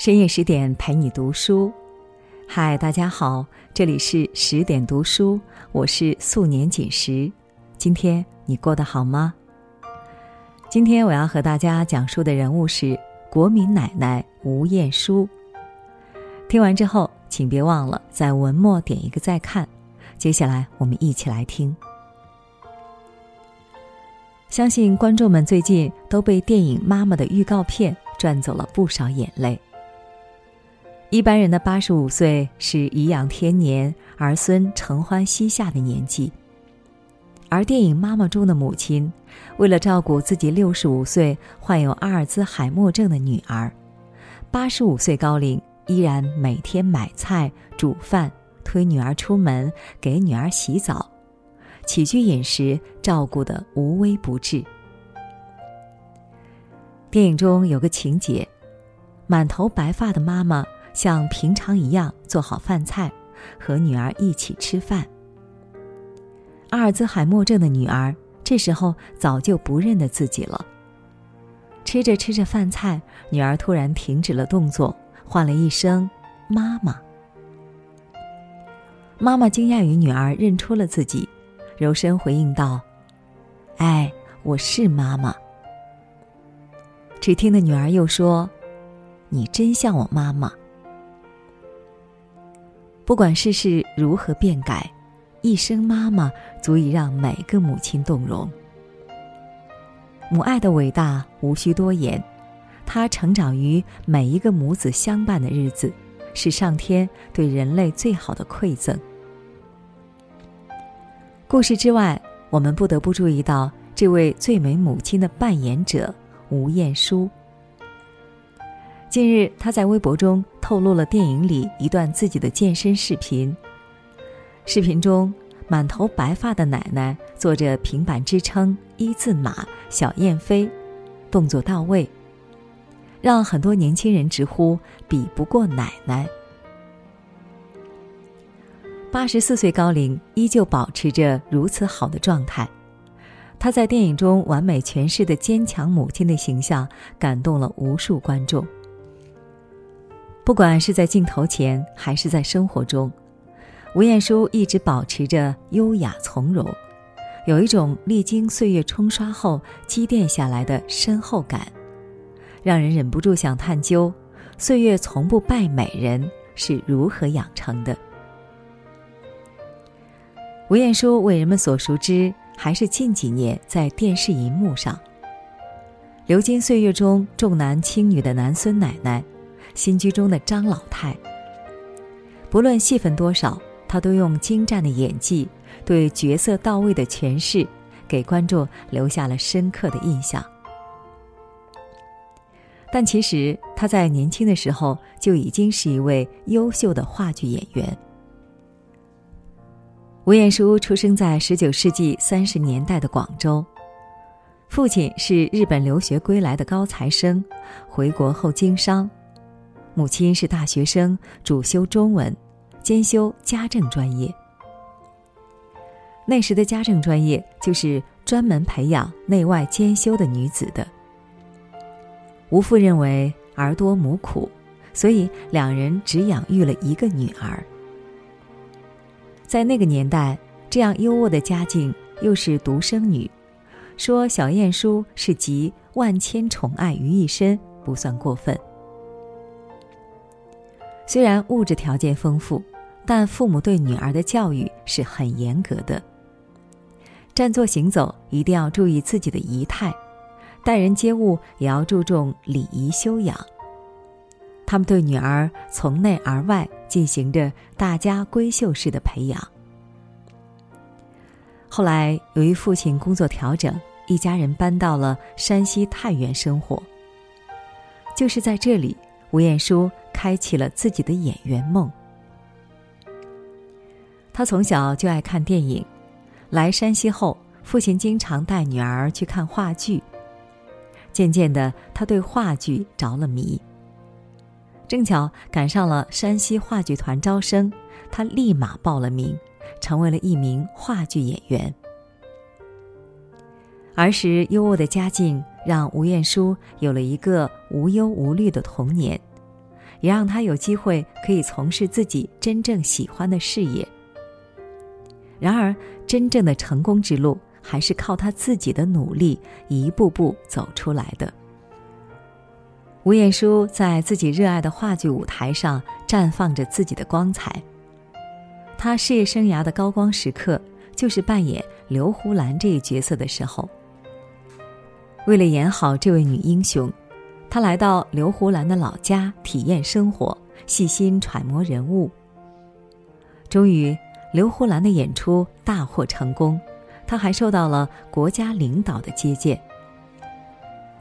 深夜十点陪你读书，嗨，大家好，这里是十点读书，我是素年锦时。今天你过得好吗？今天我要和大家讲述的人物是国民奶奶吴晏殊。听完之后，请别忘了在文末点一个再看。接下来我们一起来听。相信观众们最近都被电影《妈妈》的预告片赚走了不少眼泪。一般人的八十五岁是颐养天年、儿孙承欢膝下的年纪，而电影《妈妈》中的母亲，为了照顾自己六十五岁患有阿尔兹海默症的女儿，八十五岁高龄依然每天买菜、煮饭、推女儿出门、给女儿洗澡，起居饮食照顾得无微不至。电影中有个情节，满头白发的妈妈。像平常一样做好饭菜，和女儿一起吃饭。阿尔兹海默症的女儿这时候早就不认得自己了。吃着吃着饭菜，女儿突然停止了动作，唤了一声“妈妈”。妈妈惊讶于女儿认出了自己，柔声回应道：“哎，我是妈妈。”只听得女儿又说：“你真像我妈妈。”不管世事如何变改，一声妈妈足以让每个母亲动容。母爱的伟大无需多言，它成长于每一个母子相伴的日子，是上天对人类最好的馈赠。故事之外，我们不得不注意到这位最美母亲的扮演者吴彦姝。近日，她在微博中透露了电影里一段自己的健身视频。视频中，满头白发的奶奶坐着平板支撑一字马小燕飞，动作到位，让很多年轻人直呼比不过奶奶。八十四岁高龄，依旧保持着如此好的状态。她在电影中完美诠释的坚强母亲的形象，感动了无数观众。不管是在镜头前还是在生活中，吴彦姝一直保持着优雅从容，有一种历经岁月冲刷后积淀下来的深厚感，让人忍不住想探究：岁月从不败美人是如何养成的。吴彦姝为人们所熟知，还是近几年在电视荧幕上，流金岁月中重男轻女的男孙奶奶。新居中的张老太，不论戏份多少，她都用精湛的演技，对角色到位的诠释，给观众留下了深刻的印象。但其实她在年轻的时候就已经是一位优秀的话剧演员。吴彦姝出生在十九世纪三十年代的广州，父亲是日本留学归来的高材生，回国后经商。母亲是大学生，主修中文，兼修家政专业。那时的家政专业就是专门培养内外兼修的女子的。吴父认为儿多母苦，所以两人只养育了一个女儿。在那个年代，这样优渥的家境，又是独生女，说小晏殊是集万千宠爱于一身，不算过分。虽然物质条件丰富，但父母对女儿的教育是很严格的。站坐行走一定要注意自己的仪态，待人接物也要注重礼仪修养。他们对女儿从内而外进行着大家闺秀式的培养。后来由于父亲工作调整，一家人搬到了山西太原生活。就是在这里，吴彦姝。开启了自己的演员梦。他从小就爱看电影，来山西后，父亲经常带女儿去看话剧。渐渐的，他对话剧着了迷。正巧赶上了山西话剧团招生，他立马报了名，成为了一名话剧演员。儿时优渥的家境让吴晏殊有了一个无忧无虑的童年。也让他有机会可以从事自己真正喜欢的事业。然而，真正的成功之路还是靠他自己的努力一步步走出来的。吴彦姝在自己热爱的话剧舞台上绽放着自己的光彩。他事业生涯的高光时刻，就是扮演刘胡兰这一角色的时候。为了演好这位女英雄，他来到刘胡兰的老家体验生活，细心揣摩人物。终于，刘胡兰的演出大获成功，他还受到了国家领导的接见。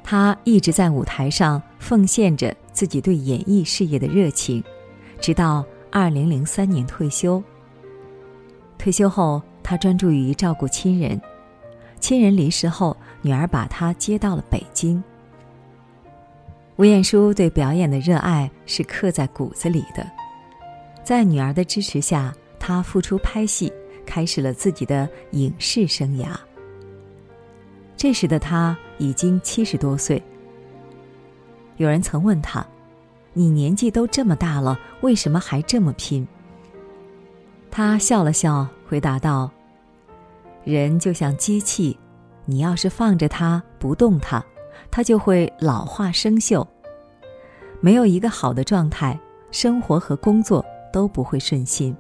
他一直在舞台上奉献着自己对演艺事业的热情，直到二零零三年退休。退休后，他专注于照顾亲人。亲人离世后，女儿把他接到了北京。吴彦姝对表演的热爱是刻在骨子里的，在女儿的支持下，她复出拍戏，开始了自己的影视生涯。这时的她已经七十多岁。有人曾问她：“你年纪都这么大了，为什么还这么拼？”她笑了笑，回答道。人就像机器，你要是放着它不动它，它就会老化生锈。没有一个好的状态，生活和工作都不会顺心。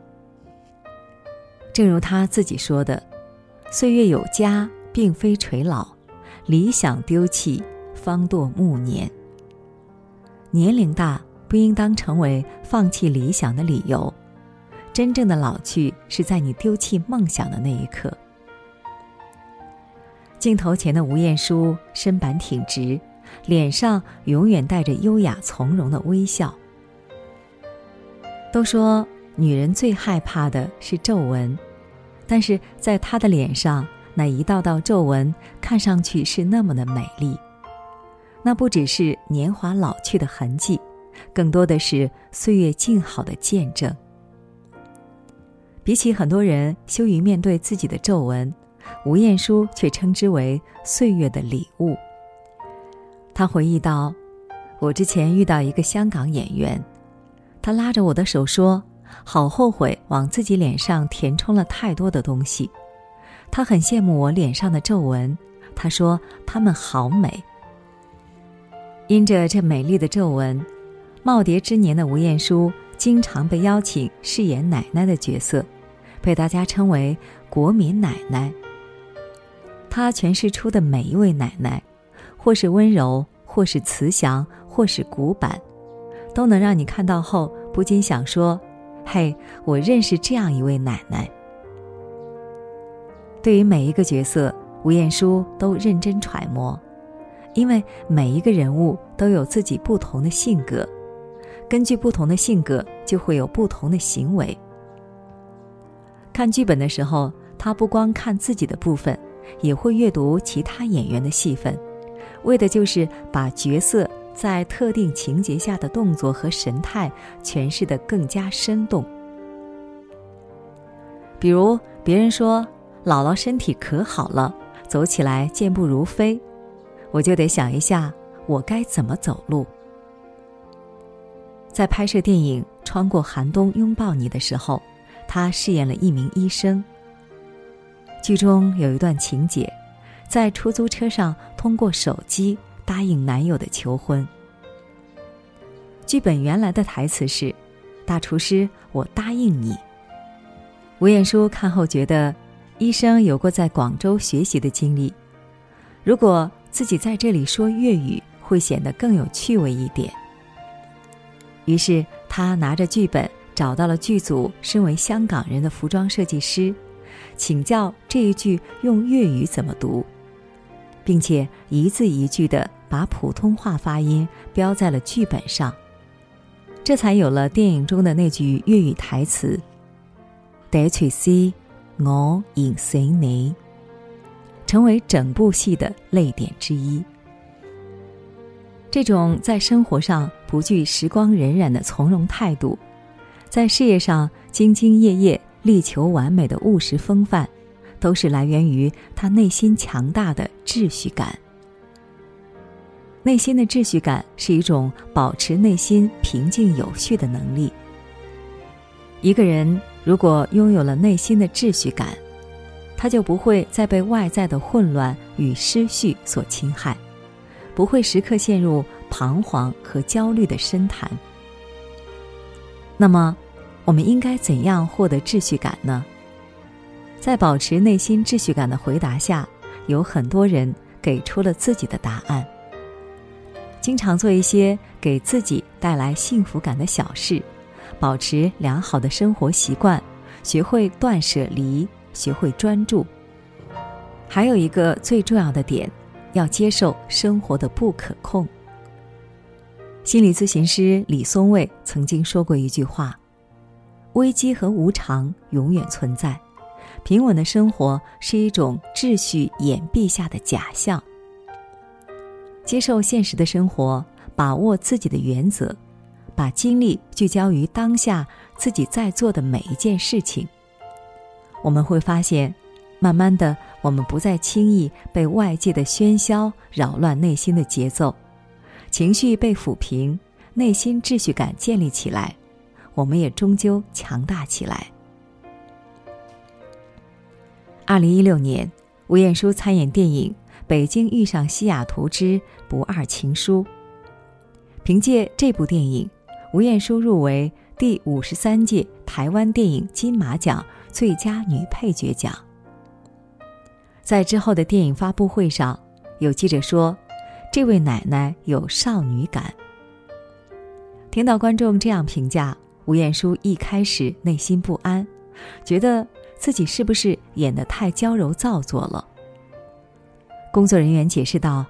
正如他自己说的：“岁月有加，并非垂老；理想丢弃，方堕暮年。”年龄大不应当成为放弃理想的理由，真正的老去是在你丢弃梦想的那一刻。镜头前的吴彦姝身板挺直，脸上永远带着优雅从容的微笑。都说女人最害怕的是皱纹，但是在她的脸上，那一道道皱纹看上去是那么的美丽。那不只是年华老去的痕迹，更多的是岁月静好的见证。比起很多人羞于面对自己的皱纹。吴彦姝却称之为岁月的礼物。他回忆道：“我之前遇到一个香港演员，他拉着我的手说：‘好后悔往自己脸上填充了太多的东西。’他很羡慕我脸上的皱纹，他说他们好美。因着这美丽的皱纹，耄耋之年的吴彦姝经常被邀请饰演奶奶的角色，被大家称为‘国民奶奶’。”他诠释出的每一位奶奶，或是温柔，或是慈祥，或是古板，都能让你看到后不禁想说：“嘿，我认识这样一位奶奶。”对于每一个角色，吴彦姝都认真揣摩，因为每一个人物都有自己不同的性格，根据不同的性格，就会有不同的行为。看剧本的时候，他不光看自己的部分。也会阅读其他演员的戏份，为的就是把角色在特定情节下的动作和神态诠释得更加生动。比如别人说姥姥身体可好了，走起来健步如飞，我就得想一下我该怎么走路。在拍摄电影《穿过寒冬拥抱你》的时候，他饰演了一名医生。剧中有一段情节，在出租车上通过手机答应男友的求婚。剧本原来的台词是：“大厨师，我答应你。”吴彦姝看后觉得，医生有过在广州学习的经历，如果自己在这里说粤语，会显得更有趣味一点。于是他拿着剧本找到了剧组身为香港人的服装设计师。请教这一句用粤语怎么读，并且一字一句的把普通话发音标在了剧本上，这才有了电影中的那句粤语台词：“得取 C，我引醒你”，成为整部戏的泪点之一。这种在生活上不惧时光荏苒的从容态度，在事业上兢兢业业。力求完美的务实风范，都是来源于他内心强大的秩序感。内心的秩序感是一种保持内心平静有序的能力。一个人如果拥有了内心的秩序感，他就不会再被外在的混乱与失序所侵害，不会时刻陷入彷徨和焦虑的深潭。那么，我们应该怎样获得秩序感呢？在保持内心秩序感的回答下，有很多人给出了自己的答案。经常做一些给自己带来幸福感的小事，保持良好的生活习惯，学会断舍离，学会专注。还有一个最重要的点，要接受生活的不可控。心理咨询师李松蔚曾经说过一句话：“危机和无常永远存在。”平稳的生活是一种秩序掩蔽下的假象。接受现实的生活，把握自己的原则，把精力聚焦于当下自己在做的每一件事情。我们会发现，慢慢的，我们不再轻易被外界的喧嚣扰乱内心的节奏，情绪被抚平，内心秩序感建立起来，我们也终究强大起来。二零一六年，吴彦姝参演电影《北京遇上西雅图之不二情书》。凭借这部电影，吴彦姝入围第五十三届台湾电影金马奖最佳女配角奖。在之后的电影发布会上，有记者说：“这位奶奶有少女感。”听到观众这样评价，吴彦姝一开始内心不安，觉得。自己是不是演得太娇柔造作了？工作人员解释道：“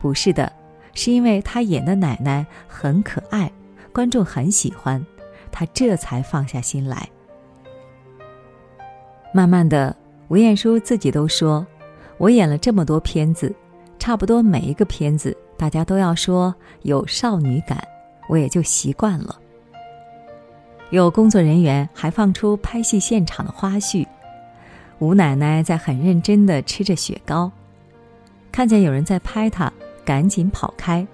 不是的，是因为她演的奶奶很可爱，观众很喜欢，她这才放下心来。”慢慢的，吴彦姝自己都说：“我演了这么多片子，差不多每一个片子大家都要说有少女感，我也就习惯了。”有工作人员还放出拍戏现场的花絮，吴奶奶在很认真的吃着雪糕，看见有人在拍她，赶紧跑开，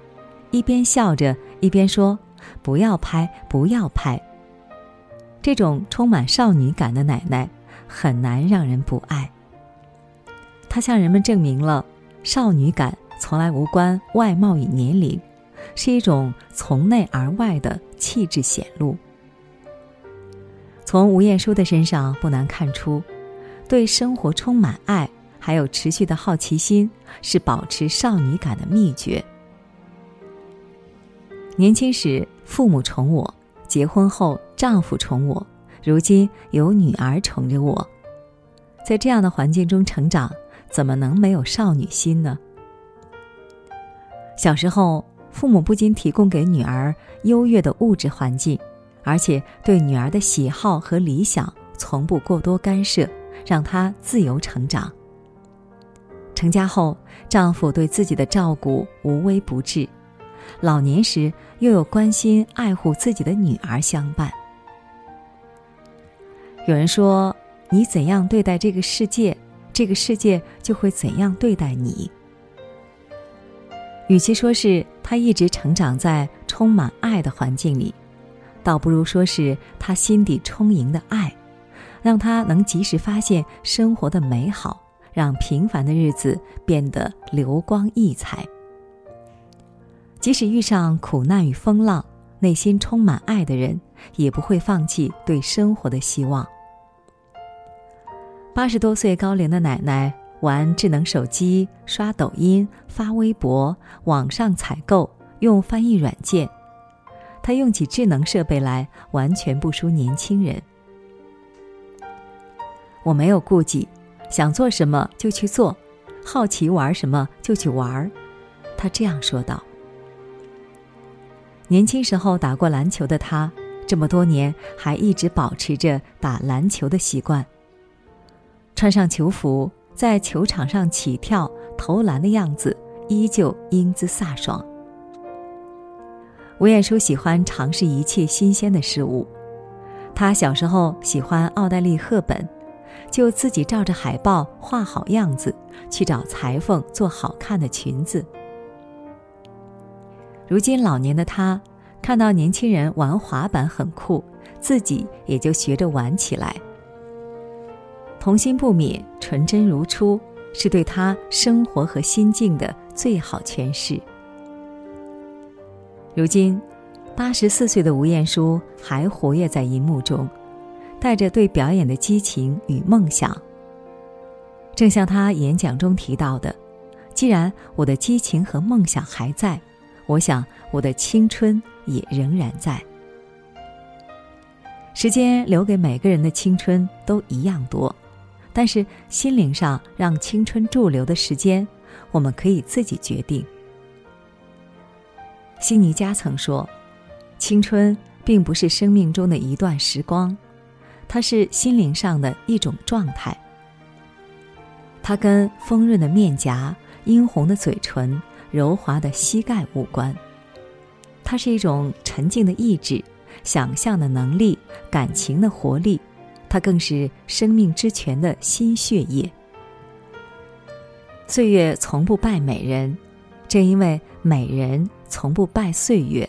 一边笑着一边说：“不要拍，不要拍。”这种充满少女感的奶奶很难让人不爱。她向人们证明了，少女感从来无关外貌与年龄，是一种从内而外的气质显露。从吴彦姝的身上不难看出，对生活充满爱，还有持续的好奇心，是保持少女感的秘诀。年轻时父母宠我，结婚后丈夫宠我，如今有女儿宠着我，在这样的环境中成长，怎么能没有少女心呢？小时候，父母不仅提供给女儿优越的物质环境。而且对女儿的喜好和理想从不过多干涉，让她自由成长。成家后，丈夫对自己的照顾无微不至，老年时又有关心爱护自己的女儿相伴。有人说：“你怎样对待这个世界，这个世界就会怎样对待你。”与其说是他一直成长在充满爱的环境里。倒不如说是他心底充盈的爱，让他能及时发现生活的美好，让平凡的日子变得流光溢彩。即使遇上苦难与风浪，内心充满爱的人也不会放弃对生活的希望。八十多岁高龄的奶奶玩智能手机、刷抖音、发微博、网上采购、用翻译软件。他用起智能设备来完全不输年轻人。我没有顾忌，想做什么就去做，好奇玩什么就去玩儿。他这样说道。年轻时候打过篮球的他，这么多年还一直保持着打篮球的习惯。穿上球服，在球场上起跳投篮的样子，依旧英姿飒爽。吴彦姝喜欢尝试一切新鲜的事物。她小时候喜欢奥黛丽·赫本，就自己照着海报画好样子，去找裁缝做好看的裙子。如今老年的他，看到年轻人玩滑板很酷，自己也就学着玩起来。童心不泯，纯真如初，是对他生活和心境的最好诠释。如今，八十四岁的吴彦姝还活跃在荧幕中，带着对表演的激情与梦想。正像他演讲中提到的：“既然我的激情和梦想还在，我想我的青春也仍然在。时间留给每个人的青春都一样多。”但是心灵上让青春驻留的时间，我们可以自己决定。辛尼加曾说：“青春并不是生命中的一段时光，它是心灵上的一种状态。它跟丰润的面颊、殷红的嘴唇、柔滑的膝盖无关。它是一种沉静的意志、想象的能力、感情的活力。”它更是生命之泉的新血液。岁月从不败美人，正因为美人从不拜岁月。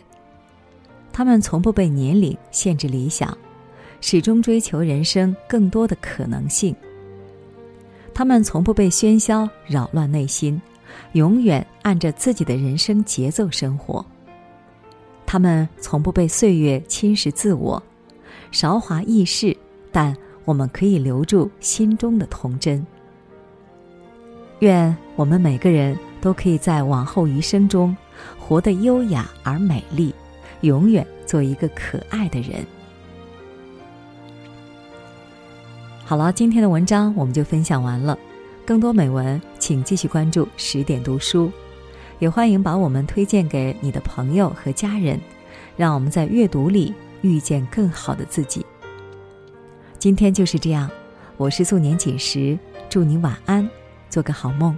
他们从不被年龄限制理想，始终追求人生更多的可能性。他们从不被喧嚣扰乱内心，永远按着自己的人生节奏生活。他们从不被岁月侵蚀自我，韶华易逝。但我们可以留住心中的童真。愿我们每个人都可以在往后余生中，活得优雅而美丽，永远做一个可爱的人。好了，今天的文章我们就分享完了。更多美文，请继续关注十点读书，也欢迎把我们推荐给你的朋友和家人，让我们在阅读里遇见更好的自己。今天就是这样，我是素年锦时，祝你晚安，做个好梦。